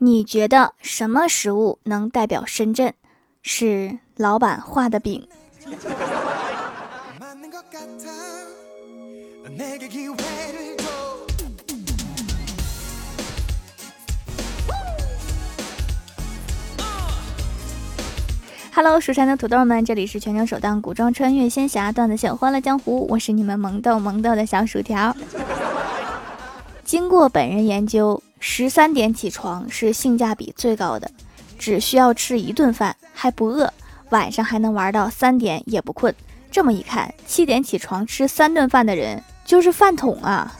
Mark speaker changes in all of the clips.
Speaker 1: 你觉得什么食物能代表深圳？是老板画的饼。Hello，蜀山的土豆们，这里是全球首档古装穿越仙侠段子秀《欢乐江湖》，我是你们萌豆萌豆的小薯条。经过本人研究，十三点起床是性价比最高的，只需要吃一顿饭还不饿，晚上还能玩到三点也不困。这么一看，七点起床吃三顿饭的人就是饭桶啊！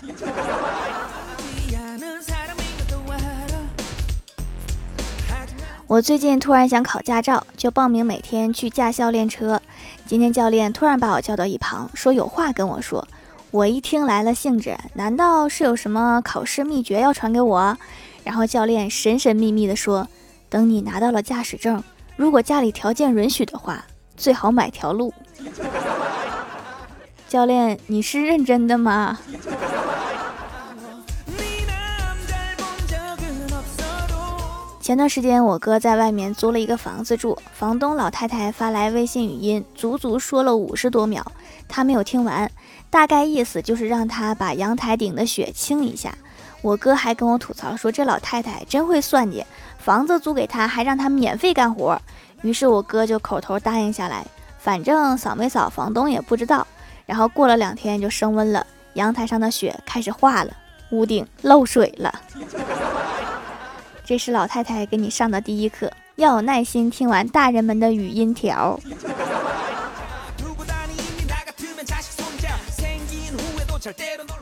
Speaker 1: 我最近突然想考驾照，就报名每天去驾校练车。今天教练突然把我叫到一旁，说有话跟我说。我一听来了兴致，难道是有什么考试秘诀要传给我？然后教练神神秘秘地说：“等你拿到了驾驶证，如果家里条件允许的话，最好买条路。”教练，你是认真的吗？前段时间，我哥在外面租了一个房子住，房东老太太发来微信语音，足足说了五十多秒，他没有听完，大概意思就是让他把阳台顶的雪清一下。我哥还跟我吐槽说，这老太太真会算计，房子租给他还让他免费干活。于是我哥就口头答应下来，反正扫没扫，房东也不知道。然后过了两天就升温了，阳台上的雪开始化了，屋顶漏水了。这是老太太给你上的第一课，要有耐心听完大人们的语音条。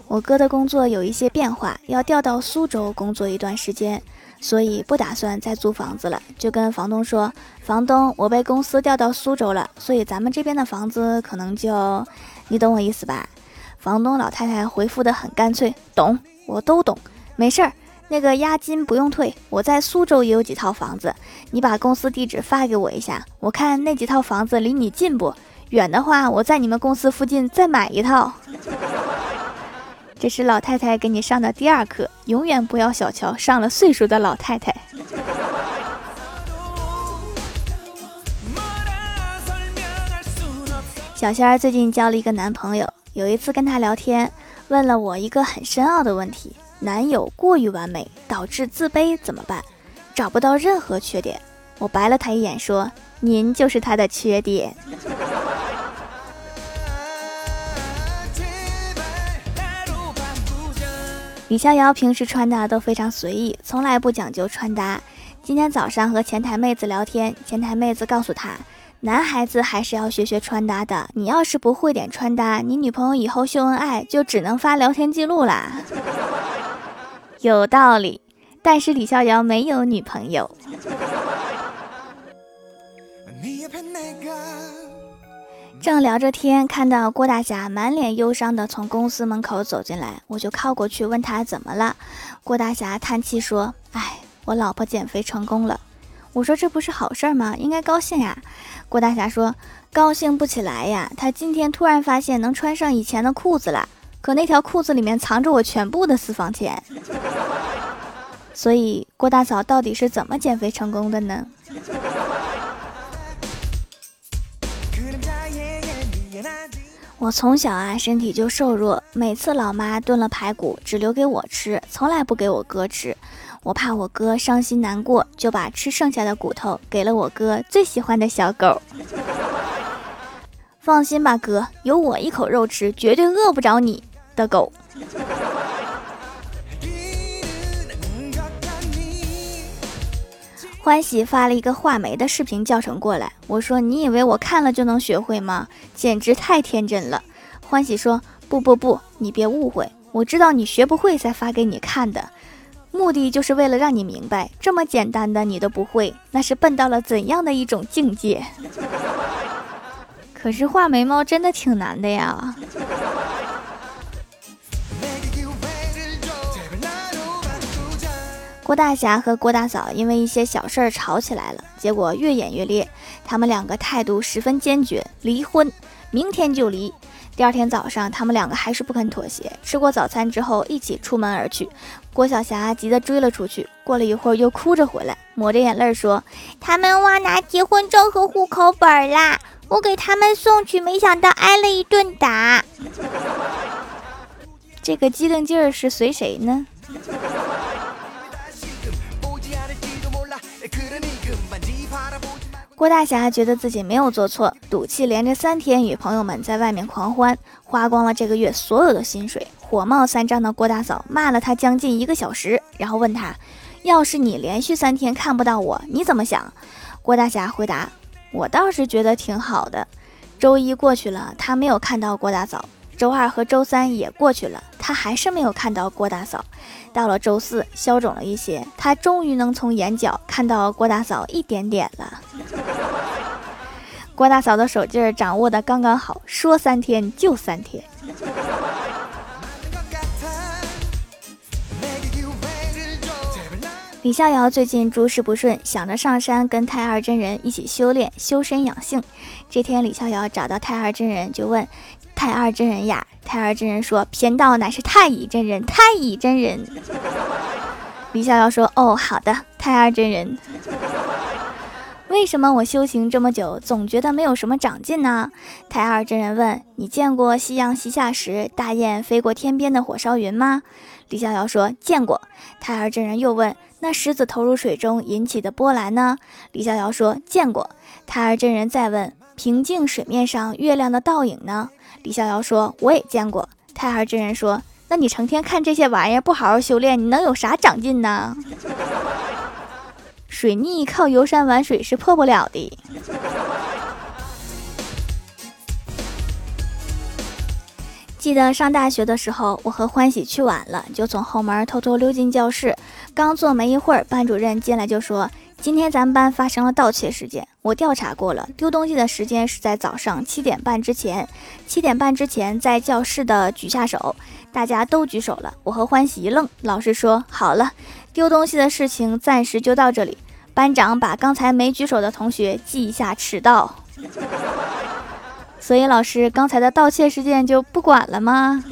Speaker 1: 我哥的工作有一些变化，要调到苏州工作一段时间，所以不打算再租房子了，就跟房东说：“房东，我被公司调到苏州了，所以咱们这边的房子可能就……你懂我意思吧？”房东老太太回复的很干脆：“懂，我都懂，没事儿。”那个押金不用退，我在苏州也有几套房子，你把公司地址发给我一下，我看那几套房子离你近不？远的话，我在你们公司附近再买一套。这是老太太给你上的第二课，永远不要小瞧上了岁数的老太太。小仙儿最近交了一个男朋友，有一次跟他聊天，问了我一个很深奥的问题。男友过于完美导致自卑怎么办？找不到任何缺点，我白了他一眼说：“您就是他的缺点。”李逍遥平时穿搭都非常随意，从来不讲究穿搭。今天早上和前台妹子聊天，前台妹子告诉他：“男孩子还是要学学穿搭的。你要是不会点穿搭，你女朋友以后秀恩爱就只能发聊天记录啦。”有道理，但是李逍遥没有女朋友。正聊着天，看到郭大侠满脸忧伤的从公司门口走进来，我就靠过去问他怎么了。郭大侠叹气说：“哎，我老婆减肥成功了。”我说：“这不是好事吗？应该高兴呀。”郭大侠说：“高兴不起来呀，他今天突然发现能穿上以前的裤子了。”可那条裤子里面藏着我全部的私房钱，所以郭大嫂到底是怎么减肥成功的呢？我从小啊身体就瘦弱，每次老妈炖了排骨只留给我吃，从来不给我哥吃。我怕我哥伤心难过，就把吃剩下的骨头给了我哥最喜欢的小狗。放心吧，哥，有我一口肉吃，绝对饿不着你。的狗，欢喜发了一个画眉的视频教程过来。我说：“你以为我看了就能学会吗？简直太天真了。”欢喜说：“不不不，你别误会，我知道你学不会才发给你看的，目的就是为了让你明白，这么简单的你都不会，那是笨到了怎样的一种境界。可是画眉毛真的挺难的呀。”郭大侠和郭大嫂因为一些小事儿吵起来了，结果越演越烈。他们两个态度十分坚决，离婚，明天就离。第二天早上，他们两个还是不肯妥协。吃过早餐之后，一起出门而去。郭晓霞急得追了出去，过了一会儿又哭着回来，抹着眼泪说：“
Speaker 2: 他们忘拿结婚证和户口本啦，我给他们送去，没想到挨了一顿打。
Speaker 1: 这个机灵劲儿是随谁呢？”郭大侠觉得自己没有做错，赌气连着三天与朋友们在外面狂欢，花光了这个月所有的薪水。火冒三丈的郭大嫂骂了他将近一个小时，然后问他：“要是你连续三天看不到我，你怎么想？”郭大侠回答：“我倒是觉得挺好的。”周一过去了，他没有看到郭大嫂。周二和周三也过去了，他还是没有看到郭大嫂。到了周四，消肿了一些，他终于能从眼角看到郭大嫂一点点了。郭大嫂的手劲儿掌握的刚刚好，说三天就三天。李逍遥最近诸事不顺，想着上山跟太二真人一起修炼修身养性。这天，李逍遥找到太二真人，就问。太二真人呀！太二真人说：“贫道乃是太乙真人，太乙真人。”李逍遥说：“哦，好的，太二真人。为什么我修行这么久，总觉得没有什么长进呢？”太二真人问：“你见过夕阳西下时大雁飞过天边的火烧云吗？”李逍遥说：“见过。”太儿真人又问：“那狮子投入水中引起的波澜呢？”李逍遥说：“见过。”太儿真人再问：“平静水面上月亮的倒影呢？”李逍遥说：“我也见过。”太儿真人说：“那你成天看这些玩意儿，不好好修炼，你能有啥长进呢？” 水逆靠游山玩水是破不了的。记得上大学的时候，我和欢喜去晚了，就从后门偷偷溜进教室。刚坐没一会儿，班主任进来就说。今天咱们班发生了盗窃事件，我调查过了，丢东西的时间是在早上七点半之前。七点半之前在教室的举下手，大家都举手了。我和欢喜一愣，老师说：“好了，丢东西的事情暂时就到这里。”班长把刚才没举手的同学记一下迟到。所以老师刚才的盗窃事件就不管了吗？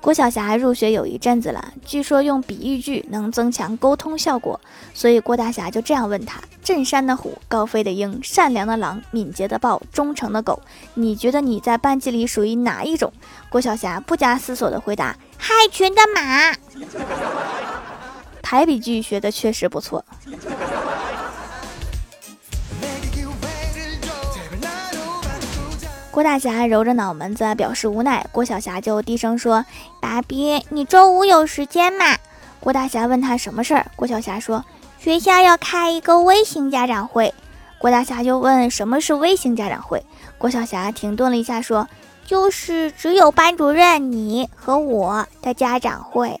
Speaker 1: 郭晓霞入学有一阵子了，据说用比喻句能增强沟通效果，所以郭大侠就这样问他：镇山的虎，高飞的鹰，善良的狼，敏捷的豹，忠诚的狗，你觉得你在班级里属于哪一种？郭晓霞不加思索的回答：害群的马。排比句学的确实不错。郭大侠揉着脑门子表示无奈，郭晓霞就低声说：“爸比，你周五有时间吗？”郭大侠问他什么事儿，郭晓霞说：“学校要开一个微型家长会。”郭大侠就问：“什么是微型家长会？”郭晓霞停顿了一下说：“就是只有班主任你和我的家长会。”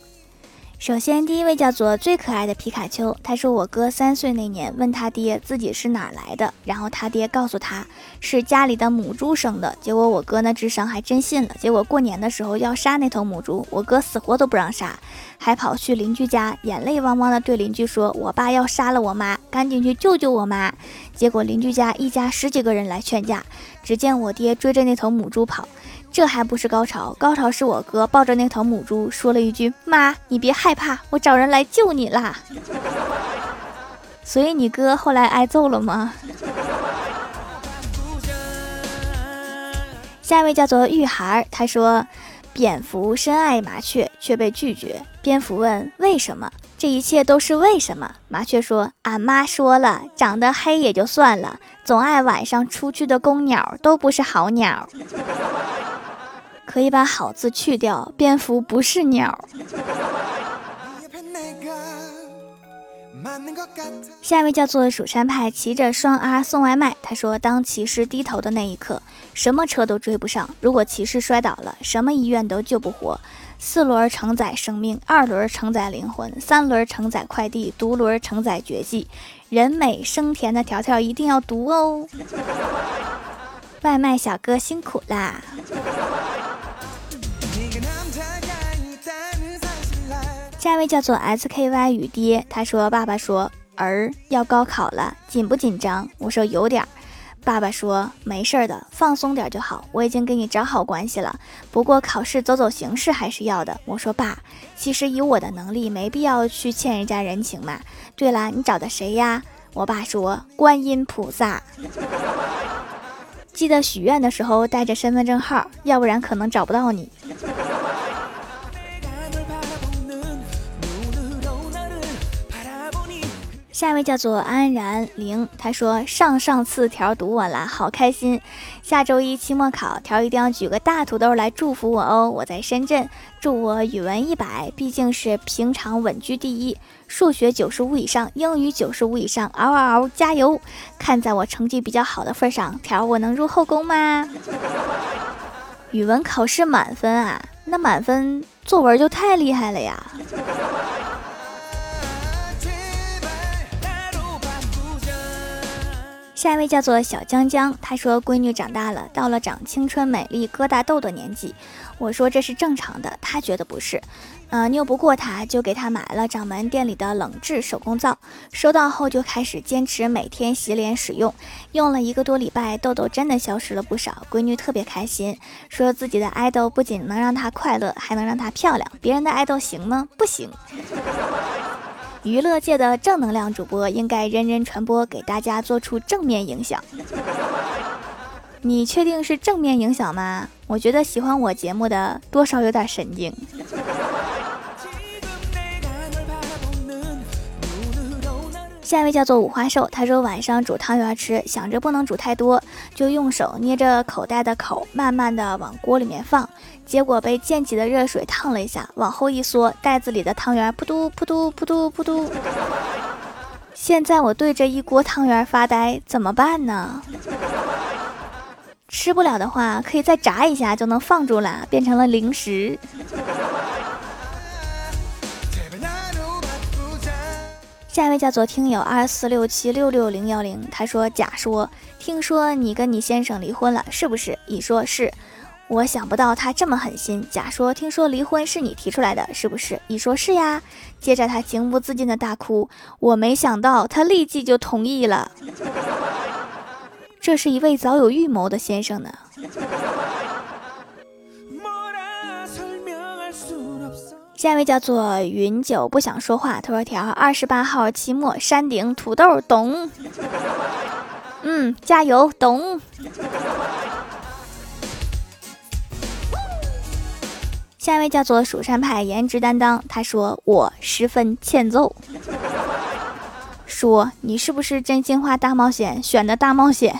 Speaker 1: 首先，第一位叫做最可爱的皮卡丘。他说，我哥三岁那年问他爹自己是哪来的，然后他爹告诉他是家里的母猪生的。结果我哥那智商还真信了。结果过年的时候要杀那头母猪，我哥死活都不让杀，还跑去邻居家，眼泪汪汪的对邻居说：“我爸要杀了我妈，赶紧去救救我妈。”结果邻居家一家十几个人来劝架，只见我爹追着那头母猪跑。这还不是高潮，高潮是我哥抱着那头母猪说了一句：“妈，你别害怕，我找人来救你啦。”所以你哥后来挨揍了吗？下一位叫做玉孩，他说：“蝙蝠深爱麻雀，却被拒绝。蝙蝠问为什么？这一切都是为什么？麻雀说：俺妈说了，长得黑也就算了，总爱晚上出去的公鸟都不是好鸟。”可以把“好”字去掉，蝙蝠不是鸟。下一位叫做蜀山派，骑着双 R 送外卖。他说：“当骑士低头的那一刻，什么车都追不上。如果骑士摔倒了，什么医院都救不活。四轮承载生命，二轮承载灵魂，三轮承载快递，独轮承载绝技。人美声甜的条条一定要读哦。外卖小哥辛苦啦。”下一位叫做 SKY 雨爹，他说：“爸爸说儿要高考了，紧不紧张？”我说：“有点。”爸爸说：“没事的，放松点就好。我已经给你找好关系了，不过考试走走形式还是要的。”我说：“爸，其实以我的能力，没必要去欠人家人情嘛。”对了，你找的谁呀？我爸说：“观音菩萨。”记得许愿的时候带着身份证号，要不然可能找不到你。下一位叫做安然玲，他说上上次条读我了，好开心。下周一期末考，条一定要举个大土豆来祝福我哦。我在深圳，祝我语文一百，毕竟是平常稳居第一；数学九十五以上，英语九十五以上，嗷嗷嗷，加油！看在我成绩比较好的份上，条我能入后宫吗？语文考试满分啊，那满分作文就太厉害了呀。下一位叫做小江江，他说闺女长大了，到了长青春美丽疙瘩痘的年纪。我说这是正常的，他觉得不是。呃，拗不过他，就给他买了掌门店里的冷制手工皂。收到后就开始坚持每天洗脸使用，用了一个多礼拜，痘痘真的消失了不少。闺女特别开心，说自己的爱豆不仅能让她快乐，还能让她漂亮。别人的爱豆行吗？不行。娱乐界的正能量主播应该人人传播，给大家做出正面影响。你确定是正面影响吗？我觉得喜欢我节目的多少有点神经。下一位叫做五花兽，他说晚上煮汤圆吃，想着不能煮太多，就用手捏着口袋的口，慢慢的往锅里面放，结果被溅起的热水烫了一下，往后一缩，袋子里的汤圆噗嘟噗嘟噗嘟噗嘟。现在我对着一锅汤圆发呆，怎么办呢？吃不了的话，可以再炸一下就能放住了，变成了零食。下一位叫做听友二四六七六六零幺零，他说：“甲说，听说你跟你先生离婚了，是不是？”乙说：“是。”我想不到他这么狠心。甲说：“听说离婚是你提出来的，是不是？”乙说：“是呀。”接着他情不自禁的大哭。我没想到他立即就同意了。这是一位早有预谋的先生呢。下一位叫做云九不想说话，他说条二十八号期末山顶土豆懂，嗯，加油懂。下一位叫做蜀山派颜值担当，他说我十分欠揍，说你是不是真心话大冒险选的大冒险？